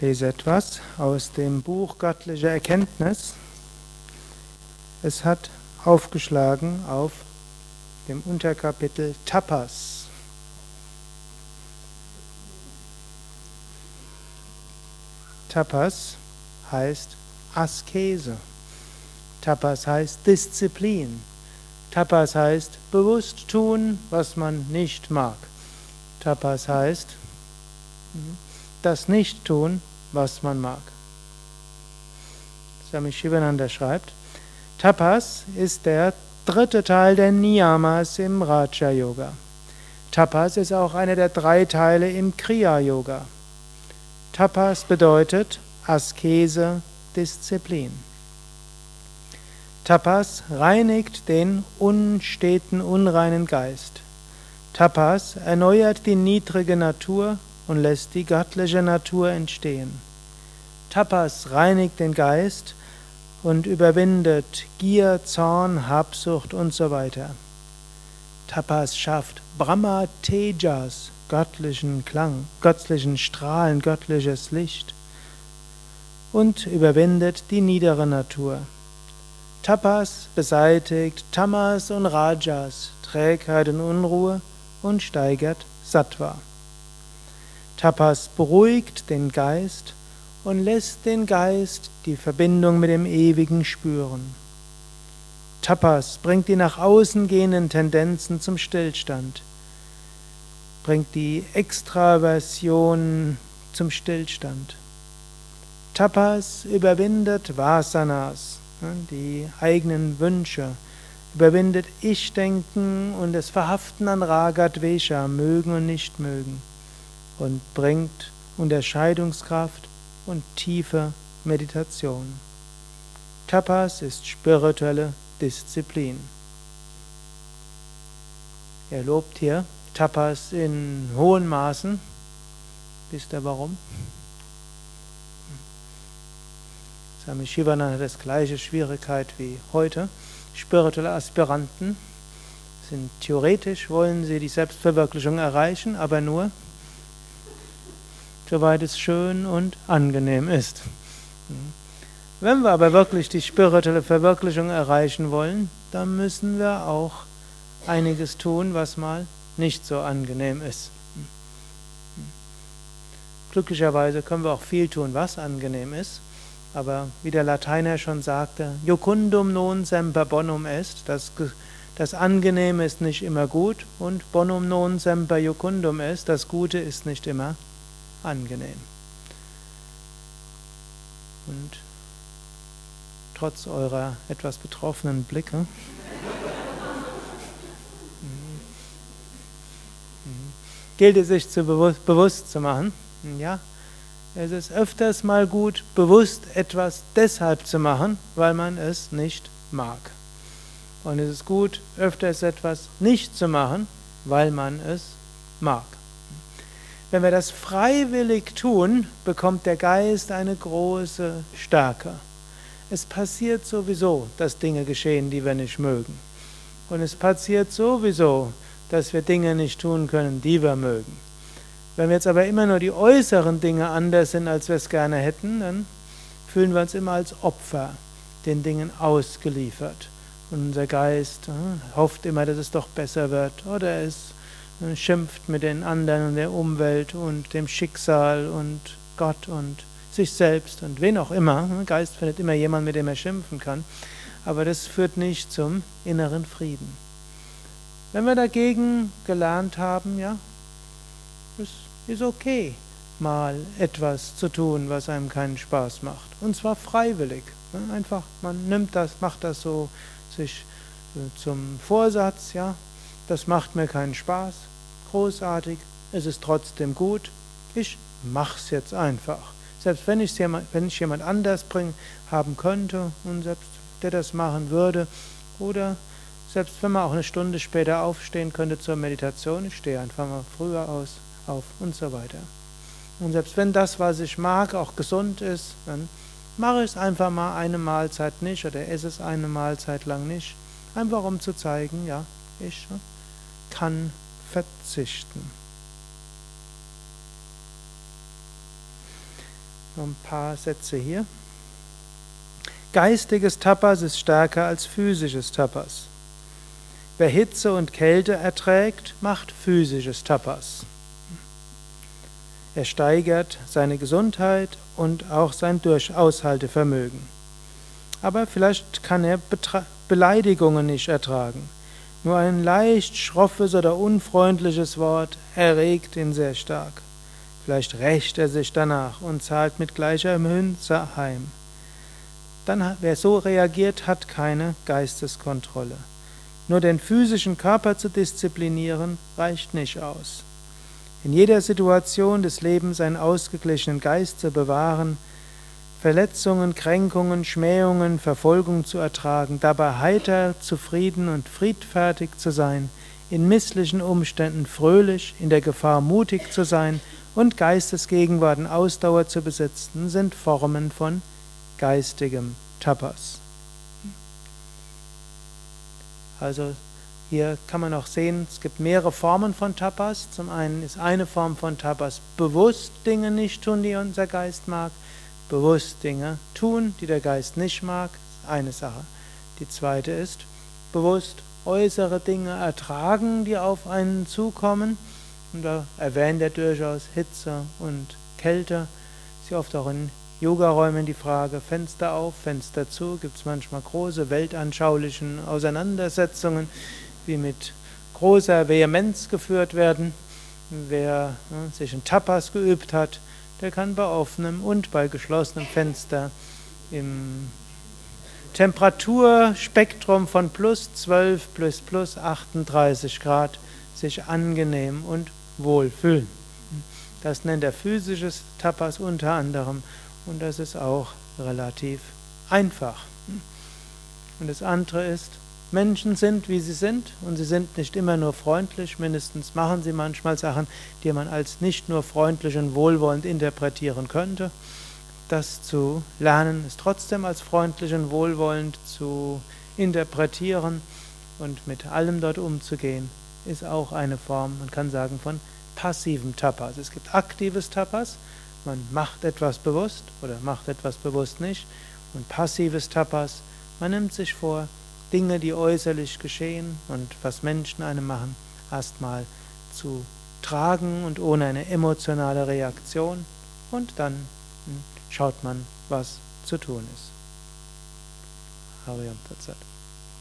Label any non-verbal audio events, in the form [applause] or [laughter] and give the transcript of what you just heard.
lese etwas aus dem Buch Göttliche Erkenntnis. Es hat aufgeschlagen auf dem Unterkapitel Tapas. Tapas heißt Askese. Tapas heißt Disziplin. Tapas heißt bewusst tun, was man nicht mag. Tapas heißt mhm, das nicht tun, was man mag. Swami Shivananda schreibt, Tapas ist der dritte Teil der Niyamas im Raja Yoga. Tapas ist auch einer der drei Teile im Kriya Yoga. Tapas bedeutet Askese, Disziplin. Tapas reinigt den unsteten, unreinen Geist. Tapas erneuert die niedrige Natur und lässt die göttliche Natur entstehen. Tapas reinigt den Geist und überwindet Gier, Zorn, Habsucht und so weiter. Tapas schafft Brahma Tejas, göttlichen Klang, göttlichen Strahlen, göttliches Licht und überwindet die niedere Natur. Tapas beseitigt Tamas und Rajas, Trägheit und Unruhe und steigert Sattva. Tapas beruhigt den Geist und lässt den Geist die Verbindung mit dem Ewigen spüren. Tapas bringt die nach außen gehenden Tendenzen zum Stillstand, bringt die Extraversion zum Stillstand. Tapas überwindet Vasanas, die eigenen Wünsche, überwindet Ich-Denken und das Verhaften an Raga Dvesha, mögen und nicht mögen und bringt Unterscheidungskraft und tiefe Meditation. Tapas ist spirituelle Disziplin. Er lobt hier Tapas in hohen Maßen. Wisst ihr warum? Swami Shivananda hat das gleiche Schwierigkeit wie heute. Spirituelle Aspiranten sind theoretisch, wollen sie die Selbstverwirklichung erreichen, aber nur soweit es schön und angenehm ist. Wenn wir aber wirklich die spirituelle Verwirklichung erreichen wollen, dann müssen wir auch einiges tun, was mal nicht so angenehm ist. Glücklicherweise können wir auch viel tun, was angenehm ist, aber wie der Lateiner schon sagte, Jucundum non semper bonum est, das, das Angenehme ist nicht immer gut und bonum non semper jucundum est, das Gute ist nicht immer angenehm. Und trotz eurer etwas betroffenen Blicke [laughs] gilt es sich zu bewusst, bewusst zu machen, ja, es ist öfters mal gut, bewusst etwas deshalb zu machen, weil man es nicht mag. Und es ist gut, öfters etwas nicht zu machen, weil man es mag. Wenn wir das freiwillig tun, bekommt der Geist eine große Stärke. Es passiert sowieso, dass Dinge geschehen, die wir nicht mögen. Und es passiert sowieso, dass wir Dinge nicht tun können, die wir mögen. Wenn wir jetzt aber immer nur die äußeren Dinge anders sind, als wir es gerne hätten, dann fühlen wir uns immer als Opfer den Dingen ausgeliefert. Und unser Geist äh, hofft immer, dass es doch besser wird oder es schimpft mit den anderen und der Umwelt und dem Schicksal und Gott und sich selbst und wen auch immer. Der Geist findet immer jemanden, mit dem er schimpfen kann. Aber das führt nicht zum inneren Frieden. Wenn wir dagegen gelernt haben, ja, es ist okay, mal etwas zu tun, was einem keinen Spaß macht. Und zwar freiwillig. Einfach, man nimmt das, macht das so sich äh, zum Vorsatz, ja, das macht mir keinen Spaß, großartig, es ist trotzdem gut, ich mach's jetzt einfach. Selbst wenn, ich's jemand, wenn ich jemand anders bringen, haben könnte und selbst der das machen würde, oder selbst wenn man auch eine Stunde später aufstehen könnte zur Meditation, ich stehe einfach mal früher aus, auf und so weiter. Und selbst wenn das, was ich mag, auch gesund ist, dann mache ich es einfach mal eine Mahlzeit nicht oder esse es eine Mahlzeit lang nicht. Einfach um zu zeigen, ja, ich kann verzichten. Ein paar Sätze hier. Geistiges Tapas ist stärker als physisches Tapas. Wer Hitze und Kälte erträgt, macht physisches Tapas. Er steigert seine Gesundheit und auch sein Durchaushaltevermögen. Aber vielleicht kann er Betra Beleidigungen nicht ertragen. Nur ein leicht schroffes oder unfreundliches Wort erregt ihn sehr stark. Vielleicht rächt er sich danach und zahlt mit gleicher Münze heim. Dann, wer so reagiert, hat keine Geisteskontrolle. Nur den physischen Körper zu disziplinieren, reicht nicht aus. In jeder Situation des Lebens einen ausgeglichenen Geist zu bewahren, Verletzungen, Kränkungen, Schmähungen, Verfolgung zu ertragen, dabei heiter, zufrieden und friedfertig zu sein, in misslichen Umständen fröhlich, in der Gefahr mutig zu sein und Geistesgegenwart und Ausdauer zu besitzen, sind Formen von geistigem Tapas. Also hier kann man auch sehen, es gibt mehrere Formen von Tapas. Zum einen ist eine Form von Tapas bewusst Dinge nicht tun, die unser Geist mag. Bewusst Dinge tun, die der Geist nicht mag, eine Sache. Die zweite ist bewusst äußere Dinge ertragen, die auf einen zukommen. Und da erwähnt er durchaus Hitze und Kälte. Sie oft auch in Yogaräumen die Frage Fenster auf, Fenster zu. Gibt es manchmal große weltanschaulichen Auseinandersetzungen, wie mit großer Vehemenz geführt werden. Wer ne, sich in Tapas geübt hat, der kann bei offenem und bei geschlossenem Fenster im Temperaturspektrum von plus 12 bis plus 38 Grad sich angenehm und wohl fühlen. Das nennt er physisches Tapas unter anderem und das ist auch relativ einfach. Und das andere ist, Menschen sind, wie sie sind, und sie sind nicht immer nur freundlich, mindestens machen sie manchmal Sachen, die man als nicht nur freundlich und wohlwollend interpretieren könnte. Das zu lernen ist trotzdem als freundlich und wohlwollend zu interpretieren. Und mit allem dort umzugehen, ist auch eine Form, man kann sagen, von passivem Tapas. Es gibt aktives Tapas, man macht etwas bewusst oder macht etwas bewusst nicht, und passives Tapas, man nimmt sich vor, Dinge, die äußerlich geschehen und was Menschen einem machen, erstmal zu tragen und ohne eine emotionale Reaktion und dann hm, schaut man, was zu tun ist. Hariam Tatsat.